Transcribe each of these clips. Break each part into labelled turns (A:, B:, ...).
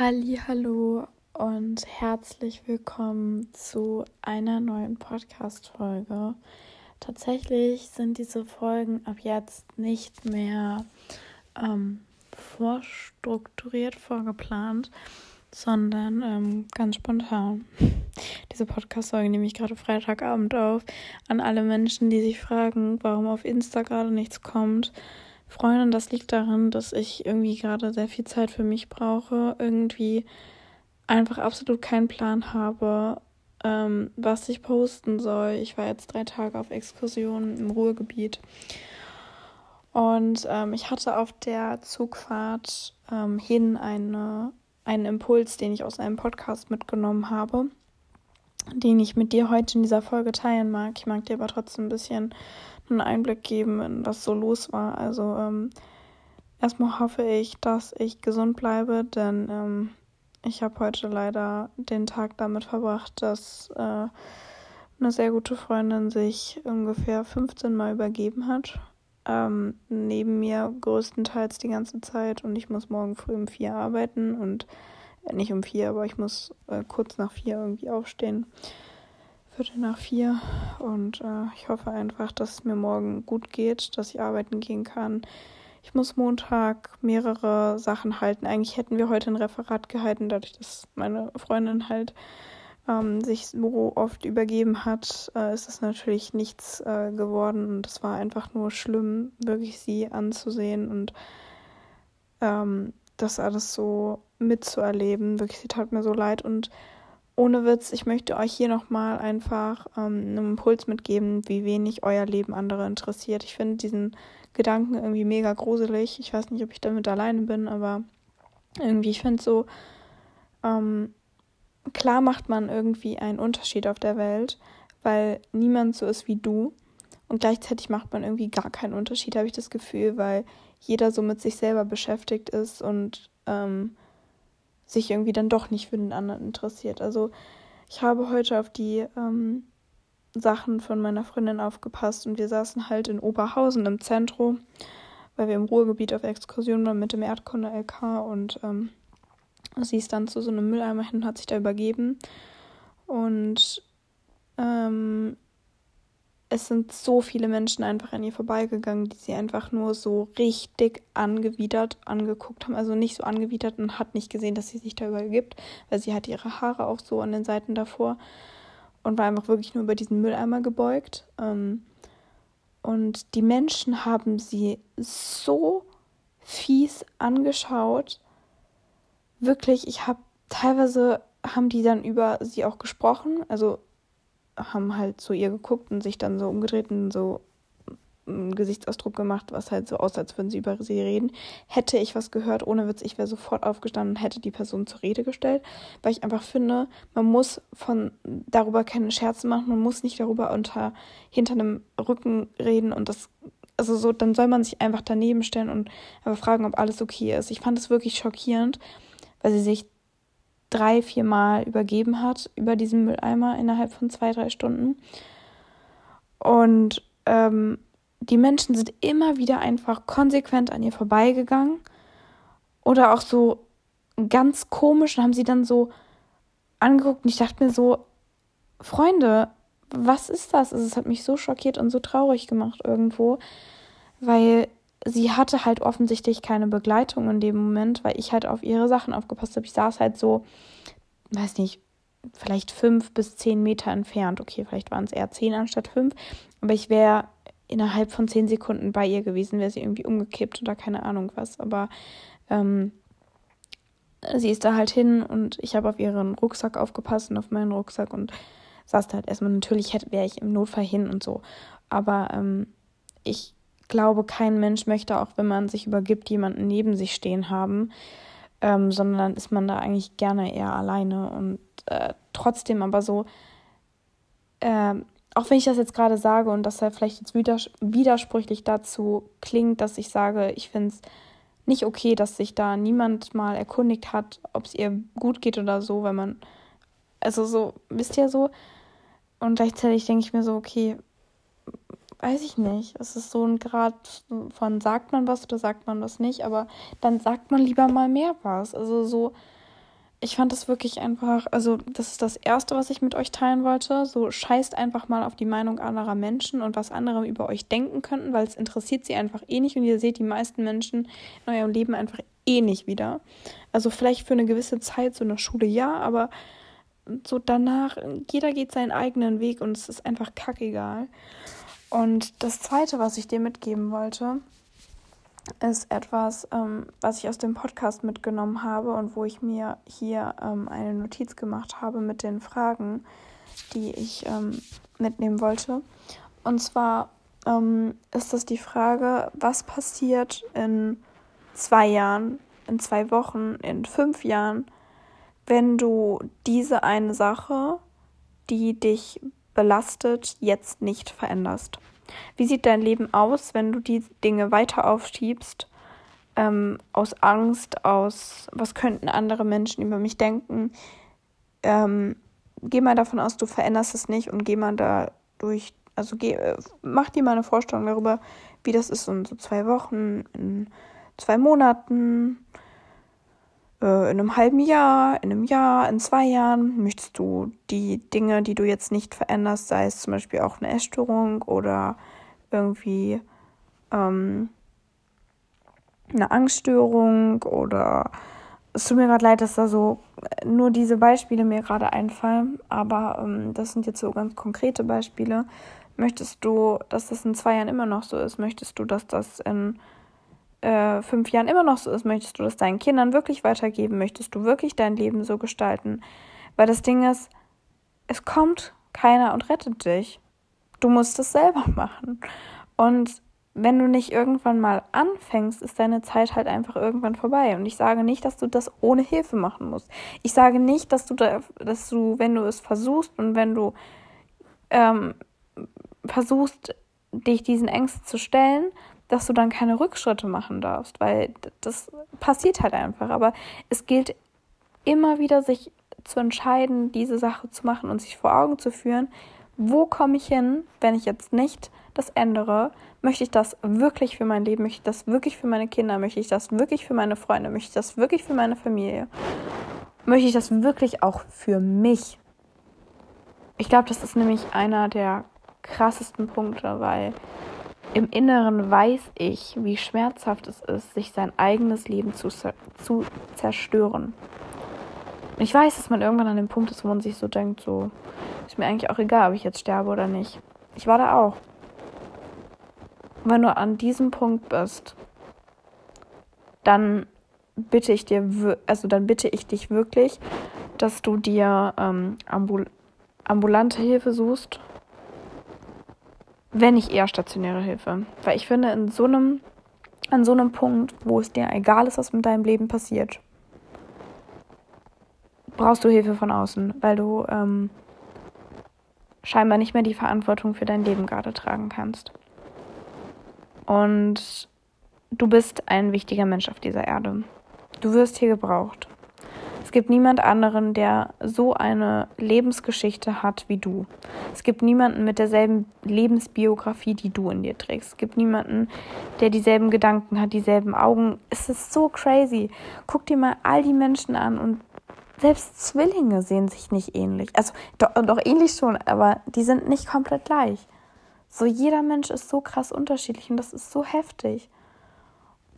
A: Hallo und herzlich willkommen zu einer neuen Podcast Folge. Tatsächlich sind diese Folgen ab jetzt nicht mehr ähm, vorstrukturiert, vorgeplant, sondern ähm, ganz spontan. Diese Podcast-Folge nehme ich gerade Freitagabend auf. An alle Menschen, die sich fragen, warum auf Insta gerade nichts kommt. Freundin, das liegt daran, dass ich irgendwie gerade sehr viel Zeit für mich brauche, irgendwie einfach absolut keinen Plan habe, ähm, was ich posten soll. Ich war jetzt drei Tage auf Exkursion im Ruhrgebiet und ähm, ich hatte auf der Zugfahrt ähm, hin eine, einen Impuls, den ich aus einem Podcast mitgenommen habe, den ich mit dir heute in dieser Folge teilen mag. Ich mag dir aber trotzdem ein bisschen einen Einblick geben, in was so los war. Also ähm, erstmal hoffe ich, dass ich gesund bleibe, denn ähm, ich habe heute leider den Tag damit verbracht, dass äh, eine sehr gute Freundin sich ungefähr 15 Mal übergeben hat. Ähm, neben mir größtenteils die ganze Zeit und ich muss morgen früh um vier arbeiten und äh, nicht um vier, aber ich muss äh, kurz nach vier irgendwie aufstehen. Viertel nach vier. Und äh, ich hoffe einfach, dass es mir morgen gut geht, dass ich arbeiten gehen kann. Ich muss Montag mehrere Sachen halten. Eigentlich hätten wir heute ein Referat gehalten, dadurch, dass meine Freundin halt ähm, sich so oft übergeben hat, äh, ist es natürlich nichts äh, geworden. Und es war einfach nur schlimm, wirklich sie anzusehen und ähm, das alles so mitzuerleben. Wirklich, sie tat mir so leid und ohne Witz, ich möchte euch hier nochmal einfach ähm, einen Impuls mitgeben, wie wenig euer Leben andere interessiert. Ich finde diesen Gedanken irgendwie mega gruselig. Ich weiß nicht, ob ich damit alleine bin, aber irgendwie, ich finde so, ähm, klar macht man irgendwie einen Unterschied auf der Welt, weil niemand so ist wie du. Und gleichzeitig macht man irgendwie gar keinen Unterschied, habe ich das Gefühl, weil jeder so mit sich selber beschäftigt ist und ähm, sich irgendwie dann doch nicht für den anderen interessiert. Also ich habe heute auf die ähm, Sachen von meiner Freundin aufgepasst und wir saßen halt in Oberhausen im Zentrum, weil wir im Ruhrgebiet auf Exkursion waren mit dem Erdkunde-LK und ähm, sie ist dann zu so einem Mülleimer hin und hat sich da übergeben. Und ähm, es sind so viele Menschen einfach an ihr vorbeigegangen, die sie einfach nur so richtig angewidert angeguckt haben. Also nicht so angewidert und hat nicht gesehen, dass sie sich da übergibt, weil sie hat ihre Haare auch so an den Seiten davor und war einfach wirklich nur über diesen Mülleimer gebeugt. Ähm, und die Menschen haben sie so fies angeschaut. Wirklich, ich habe teilweise haben die dann über sie auch gesprochen. Also haben halt zu ihr geguckt und sich dann so umgedreht und so einen Gesichtsausdruck gemacht, was halt so aussah, als würden sie über sie reden. Hätte ich was gehört, ohne Witz, ich wäre sofort aufgestanden und hätte die Person zur Rede gestellt, weil ich einfach finde, man muss von darüber keine Scherze machen, man muss nicht darüber unter hinter einem Rücken reden und das also so, dann soll man sich einfach daneben stellen und einfach fragen, ob alles okay ist. Ich fand es wirklich schockierend, weil sie sich drei, vier Mal übergeben hat über diesen Mülleimer innerhalb von zwei, drei Stunden. Und ähm, die Menschen sind immer wieder einfach konsequent an ihr vorbeigegangen. Oder auch so ganz komisch und haben sie dann so angeguckt und ich dachte mir so, Freunde, was ist das? Also, es hat mich so schockiert und so traurig gemacht irgendwo, weil sie hatte halt offensichtlich keine Begleitung in dem Moment, weil ich halt auf ihre Sachen aufgepasst habe. Ich saß halt so, weiß nicht, vielleicht fünf bis zehn Meter entfernt. Okay, vielleicht waren es eher zehn anstatt fünf. Aber ich wäre innerhalb von zehn Sekunden bei ihr gewesen, wäre sie irgendwie umgekippt oder keine Ahnung was. Aber ähm, sie ist da halt hin und ich habe auf ihren Rucksack aufgepasst und auf meinen Rucksack und saß da halt erstmal. Natürlich wäre ich im Notfall hin und so. Aber ähm, ich glaube, kein Mensch möchte, auch wenn man sich übergibt, jemanden neben sich stehen haben, ähm, sondern ist man da eigentlich gerne eher alleine und äh, trotzdem aber so, äh, auch wenn ich das jetzt gerade sage und dass er vielleicht jetzt widers widersprüchlich dazu klingt, dass ich sage, ich finde es nicht okay, dass sich da niemand mal erkundigt hat, ob es ihr gut geht oder so, weil man, also so, wisst ihr so, und gleichzeitig denke ich mir so, okay, weiß ich nicht. Es ist so ein Grad von sagt man was oder sagt man was nicht, aber dann sagt man lieber mal mehr was. Also so, ich fand das wirklich einfach, also das ist das Erste, was ich mit euch teilen wollte. So scheißt einfach mal auf die Meinung anderer Menschen und was andere über euch denken könnten, weil es interessiert sie einfach eh nicht und ihr seht die meisten Menschen in eurem Leben einfach eh nicht wieder. Also vielleicht für eine gewisse Zeit so eine Schule ja, aber so danach, jeder geht seinen eigenen Weg und es ist einfach kackegal. Und das Zweite, was ich dir mitgeben wollte, ist etwas, ähm, was ich aus dem Podcast mitgenommen habe und wo ich mir hier ähm, eine Notiz gemacht habe mit den Fragen, die ich ähm, mitnehmen wollte. Und zwar ähm, ist das die Frage, was passiert in zwei Jahren, in zwei Wochen, in fünf Jahren, wenn du diese eine Sache, die dich belastet, jetzt nicht veränderst? Wie sieht dein Leben aus, wenn du die Dinge weiter aufschiebst? Ähm, aus Angst, aus was könnten andere Menschen über mich denken? Ähm, geh mal davon aus, du veränderst es nicht und geh mal da durch, also geh, äh, mach dir mal eine Vorstellung darüber, wie das ist in so zwei Wochen, in zwei Monaten, äh, in einem halben Jahr, in einem Jahr, in zwei Jahren möchtest du die Dinge, die du jetzt nicht veränderst, sei es zum Beispiel auch eine Essstörung oder irgendwie ähm, eine Angststörung oder es tut mir gerade leid, dass da so nur diese Beispiele mir gerade einfallen, aber ähm, das sind jetzt so ganz konkrete Beispiele. Möchtest du, dass das in zwei Jahren immer noch so ist? Möchtest du, dass das in äh, fünf Jahren immer noch so ist, möchtest du das deinen Kindern wirklich weitergeben? Möchtest du wirklich dein Leben so gestalten? Weil das Ding ist, es kommt keiner und rettet dich. Du musst es selber machen. Und wenn du nicht irgendwann mal anfängst, ist deine Zeit halt einfach irgendwann vorbei. Und ich sage nicht, dass du das ohne Hilfe machen musst. Ich sage nicht, dass du, da, dass du, wenn du es versuchst und wenn du ähm, versuchst, dich diesen Ängsten zu stellen, dass du dann keine Rückschritte machen darfst, weil das passiert halt einfach. Aber es gilt immer wieder, sich zu entscheiden, diese Sache zu machen und sich vor Augen zu führen, wo komme ich hin, wenn ich jetzt nicht das ändere? Möchte ich das wirklich für mein Leben? Möchte ich das wirklich für meine Kinder? Möchte ich das wirklich für meine Freunde? Möchte ich das wirklich für meine Familie? Möchte ich das wirklich auch für mich? Ich glaube, das ist nämlich einer der krassesten Punkte, weil im Inneren weiß ich, wie schmerzhaft es ist, sich sein eigenes Leben zu, zu zerstören. Ich weiß, dass man irgendwann an dem Punkt ist, wo man sich so denkt, so, ist mir eigentlich auch egal, ob ich jetzt sterbe oder nicht. Ich war da auch. Und wenn du an diesem Punkt bist, dann bitte ich dir, also dann bitte ich dich wirklich, dass du dir ähm, ambul ambulante Hilfe suchst wenn nicht eher stationäre Hilfe. Weil ich finde, in so einem, an so einem Punkt, wo es dir egal ist, was mit deinem Leben passiert, brauchst du Hilfe von außen, weil du ähm, scheinbar nicht mehr die Verantwortung für dein Leben gerade tragen kannst. Und du bist ein wichtiger Mensch auf dieser Erde. Du wirst hier gebraucht. Es gibt niemand anderen, der so eine Lebensgeschichte hat wie du. Es gibt niemanden mit derselben Lebensbiografie, die du in dir trägst. Es gibt niemanden, der dieselben Gedanken hat, dieselben Augen. Es ist so crazy. Guck dir mal all die Menschen an und selbst Zwillinge sehen sich nicht ähnlich. Also doch, doch ähnlich schon, aber die sind nicht komplett gleich. So jeder Mensch ist so krass unterschiedlich und das ist so heftig.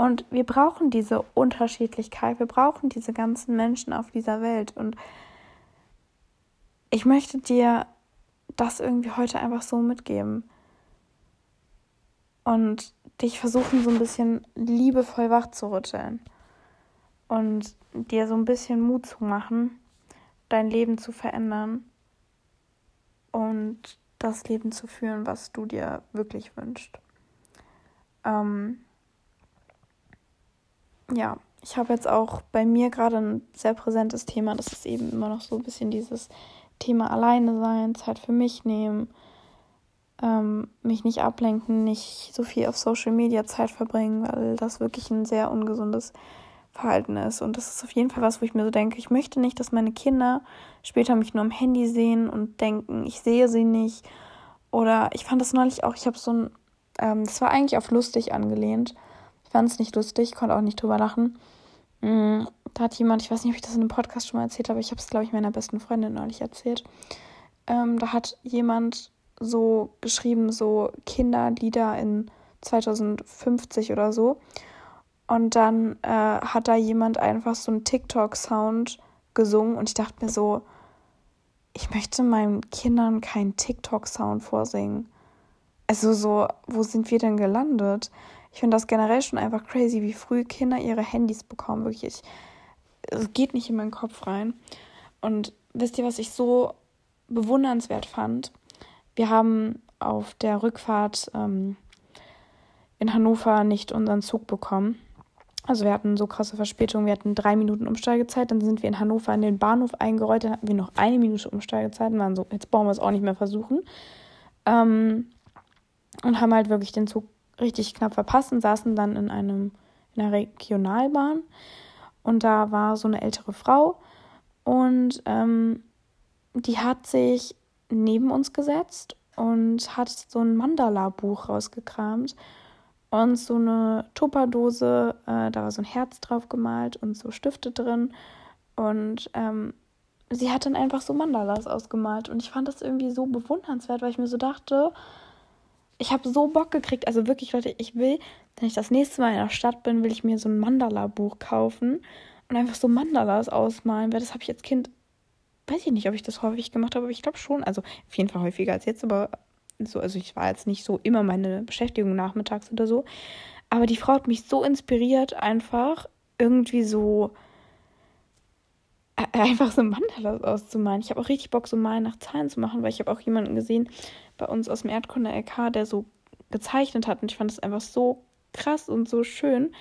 A: Und wir brauchen diese Unterschiedlichkeit, wir brauchen diese ganzen Menschen auf dieser Welt. Und ich möchte dir das irgendwie heute einfach so mitgeben. Und dich versuchen, so ein bisschen liebevoll wach zu rütteln. Und dir so ein bisschen Mut zu machen, dein Leben zu verändern. Und das Leben zu führen, was du dir wirklich wünschst. Ähm, ja, ich habe jetzt auch bei mir gerade ein sehr präsentes Thema. Das ist eben immer noch so ein bisschen dieses Thema alleine sein, Zeit für mich nehmen, ähm, mich nicht ablenken, nicht so viel auf Social Media Zeit verbringen, weil das wirklich ein sehr ungesundes Verhalten ist. Und das ist auf jeden Fall was, wo ich mir so denke, ich möchte nicht, dass meine Kinder später mich nur am Handy sehen und denken, ich sehe sie nicht. Oder ich fand das neulich auch, ich habe so ein, ähm, das war eigentlich auf lustig angelehnt. Ich fand es nicht lustig, konnte auch nicht drüber lachen. Mm, da hat jemand, ich weiß nicht, ob ich das in einem Podcast schon mal erzählt habe, ich habe es, glaube ich, meiner besten Freundin neulich erzählt. Ähm, da hat jemand so geschrieben, so Kinderlieder in 2050 oder so. Und dann äh, hat da jemand einfach so einen TikTok-Sound gesungen und ich dachte mir so, ich möchte meinen Kindern keinen TikTok-Sound vorsingen. Also so, wo sind wir denn gelandet? Ich finde das generell schon einfach crazy, wie früh Kinder ihre Handys bekommen. Wirklich, es geht nicht in meinen Kopf rein. Und wisst ihr, was ich so bewundernswert fand? Wir haben auf der Rückfahrt ähm, in Hannover nicht unseren Zug bekommen. Also wir hatten so krasse Verspätung, wir hatten drei Minuten Umsteigezeit, dann sind wir in Hannover in den Bahnhof eingerollt, dann hatten wir noch eine Minute Umsteigezeit und waren so, jetzt brauchen wir es auch nicht mehr versuchen. Ähm, und haben halt wirklich den Zug richtig knapp verpasst und saßen dann in einem in einer Regionalbahn und da war so eine ältere Frau und ähm, die hat sich neben uns gesetzt und hat so ein Mandala-Buch rausgekramt und so eine Tupperdose, äh, da war so ein Herz drauf gemalt und so Stifte drin. Und ähm, sie hat dann einfach so Mandalas ausgemalt. Und ich fand das irgendwie so bewundernswert, weil ich mir so dachte, ich habe so Bock gekriegt. Also wirklich, Leute, ich will, wenn ich das nächste Mal in der Stadt bin, will ich mir so ein Mandala-Buch kaufen und einfach so Mandalas ausmalen, weil das habe ich als Kind, weiß ich nicht, ob ich das häufig gemacht habe, aber ich glaube schon. Also auf jeden Fall häufiger als jetzt, aber so, also ich war jetzt nicht so immer meine Beschäftigung nachmittags oder so. Aber die Frau hat mich so inspiriert, einfach irgendwie so einfach so Mandalas auszumalen. Ich habe auch richtig Bock, so Malen nach Zahlen zu machen, weil ich habe auch jemanden gesehen bei uns aus dem Erdkunde-LK, der so gezeichnet hat und ich fand das einfach so krass und so schön.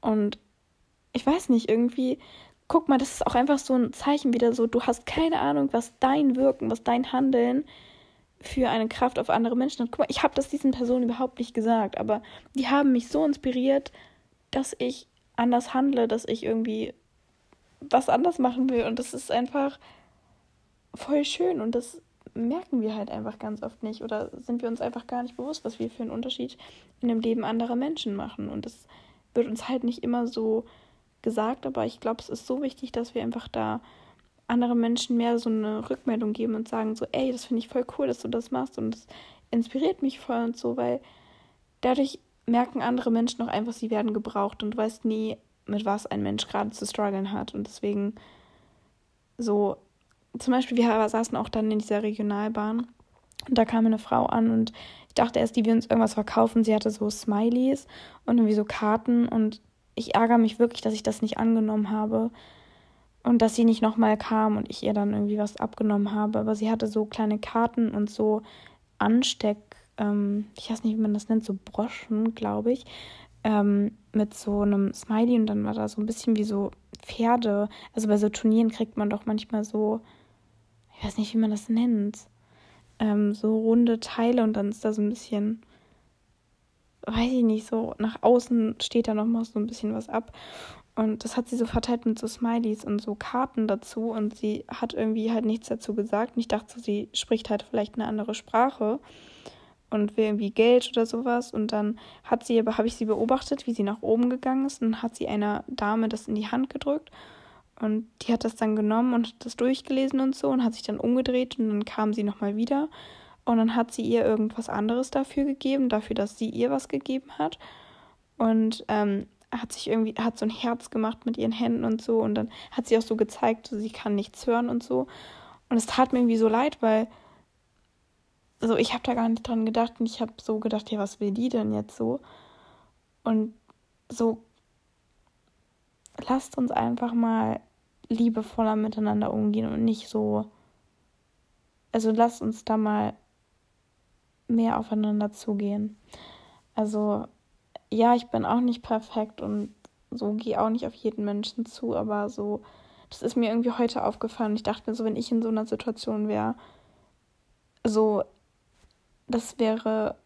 A: Und ich weiß nicht, irgendwie, guck mal, das ist auch einfach so ein Zeichen wieder so, du hast keine Ahnung, was dein Wirken, was dein Handeln für eine Kraft auf andere Menschen hat. Guck mal, ich habe das diesen Personen überhaupt nicht gesagt, aber die haben mich so inspiriert, dass ich anders handle, dass ich irgendwie was anders machen will. Und das ist einfach voll schön. Und das merken wir halt einfach ganz oft nicht. Oder sind wir uns einfach gar nicht bewusst, was wir für einen Unterschied in dem Leben anderer Menschen machen. Und das wird uns halt nicht immer so gesagt, aber ich glaube, es ist so wichtig, dass wir einfach da andere Menschen mehr so eine Rückmeldung geben und sagen so, ey, das finde ich voll cool, dass du das machst. Und das inspiriert mich voll und so, weil dadurch merken andere Menschen auch einfach, sie werden gebraucht. Und du weißt nie, mit was ein Mensch gerade zu strugglen hat und deswegen so, zum Beispiel, wir saßen auch dann in dieser Regionalbahn und da kam eine Frau an und ich dachte erst, die will uns irgendwas verkaufen. Sie hatte so Smileys und irgendwie so Karten und ich ärgere mich wirklich, dass ich das nicht angenommen habe, und dass sie nicht nochmal kam und ich ihr dann irgendwie was abgenommen habe. Aber sie hatte so kleine Karten und so Ansteck, ähm, ich weiß nicht, wie man das nennt, so Broschen, glaube ich, ähm, mit so einem Smiley und dann war da so ein bisschen wie so Pferde. Also bei so Turnieren kriegt man doch manchmal so, ich weiß nicht, wie man das nennt, ähm, so runde Teile und dann ist da so ein bisschen, weiß ich nicht, so nach außen steht da nochmal so ein bisschen was ab. Und das hat sie so verteilt mit so Smileys und so Karten dazu. Und sie hat irgendwie halt nichts dazu gesagt. Und ich dachte, sie spricht halt vielleicht eine andere Sprache und will irgendwie Geld oder sowas. Und dann hat sie habe ich sie beobachtet, wie sie nach oben gegangen ist. Und dann hat sie einer Dame das in die Hand gedrückt. Und die hat das dann genommen und hat das durchgelesen und so und hat sich dann umgedreht und dann kam sie nochmal wieder. Und dann hat sie ihr irgendwas anderes dafür gegeben, dafür, dass sie ihr was gegeben hat. Und ähm, hat sich irgendwie, hat so ein Herz gemacht mit ihren Händen und so. Und dann hat sie auch so gezeigt, sie kann nichts hören und so. Und es tat mir irgendwie so leid, weil also ich habe da gar nicht dran gedacht und ich habe so gedacht, ja, was will die denn jetzt so? Und so lasst uns einfach mal liebevoller miteinander umgehen und nicht so. Also lasst uns da mal mehr aufeinander zugehen. Also ja, ich bin auch nicht perfekt und so gehe auch nicht auf jeden Menschen zu, aber so, das ist mir irgendwie heute aufgefallen. Ich dachte mir so, wenn ich in so einer Situation wäre, so, das wäre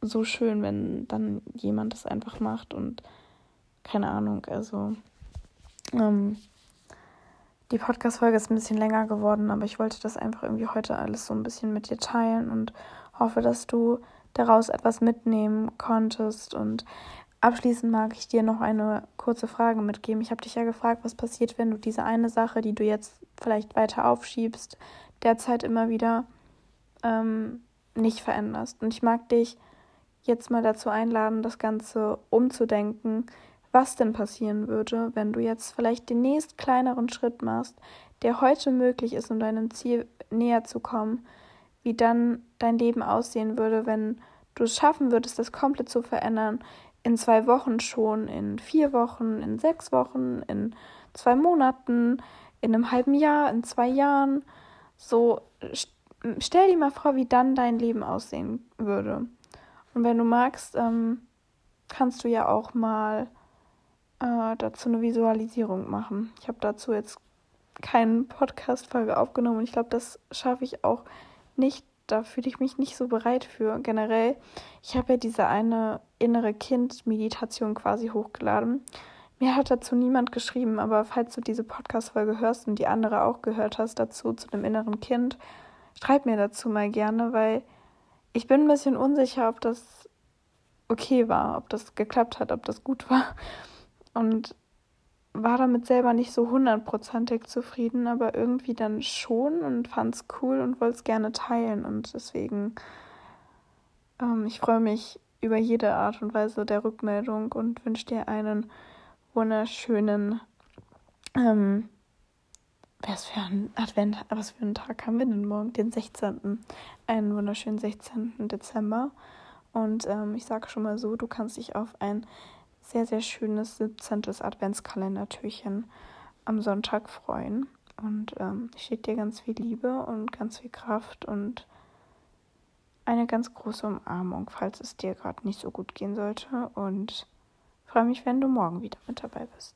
A: so schön, wenn dann jemand das einfach macht und keine Ahnung, also ähm, die Podcast-Folge ist ein bisschen länger geworden, aber ich wollte das einfach irgendwie heute alles so ein bisschen mit dir teilen und hoffe, dass du daraus etwas mitnehmen konntest. Und Abschließend mag ich dir noch eine kurze Frage mitgeben. Ich habe dich ja gefragt, was passiert, wenn du diese eine Sache, die du jetzt vielleicht weiter aufschiebst, derzeit immer wieder ähm, nicht veränderst. Und ich mag dich jetzt mal dazu einladen, das Ganze umzudenken, was denn passieren würde, wenn du jetzt vielleicht den nächst kleineren Schritt machst, der heute möglich ist, um deinem Ziel näher zu kommen, wie dann dein Leben aussehen würde, wenn du es schaffen würdest, das komplett zu verändern, in zwei Wochen schon, in vier Wochen, in sechs Wochen, in zwei Monaten, in einem halben Jahr, in zwei Jahren. So, stell dir mal vor, wie dann dein Leben aussehen würde. Und wenn du magst, ähm, kannst du ja auch mal äh, dazu eine Visualisierung machen. Ich habe dazu jetzt keine Podcast-Folge aufgenommen und ich glaube, das schaffe ich auch nicht da fühle ich mich nicht so bereit für. Generell, ich habe ja diese eine innere Kind-Meditation quasi hochgeladen. Mir hat dazu niemand geschrieben, aber falls du diese Podcast-Folge hörst und die andere auch gehört hast dazu, zu dem inneren Kind, schreib mir dazu mal gerne, weil ich bin ein bisschen unsicher, ob das okay war, ob das geklappt hat, ob das gut war. Und war damit selber nicht so hundertprozentig zufrieden, aber irgendwie dann schon und fand es cool und wollte es gerne teilen. Und deswegen, ähm, ich freue mich über jede Art und Weise der Rückmeldung und wünsche dir einen wunderschönen, ähm, was für ein Advent, was für einen Tag haben wir denn morgen? Den 16. Einen wunderschönen 16. Dezember. Und ähm, ich sage schon mal so, du kannst dich auf ein sehr, sehr schönes 17. Adventskalendertürchen am Sonntag freuen. Und ähm, ich schicke dir ganz viel Liebe und ganz viel Kraft und eine ganz große Umarmung, falls es dir gerade nicht so gut gehen sollte. Und freue mich, wenn du morgen wieder mit dabei bist.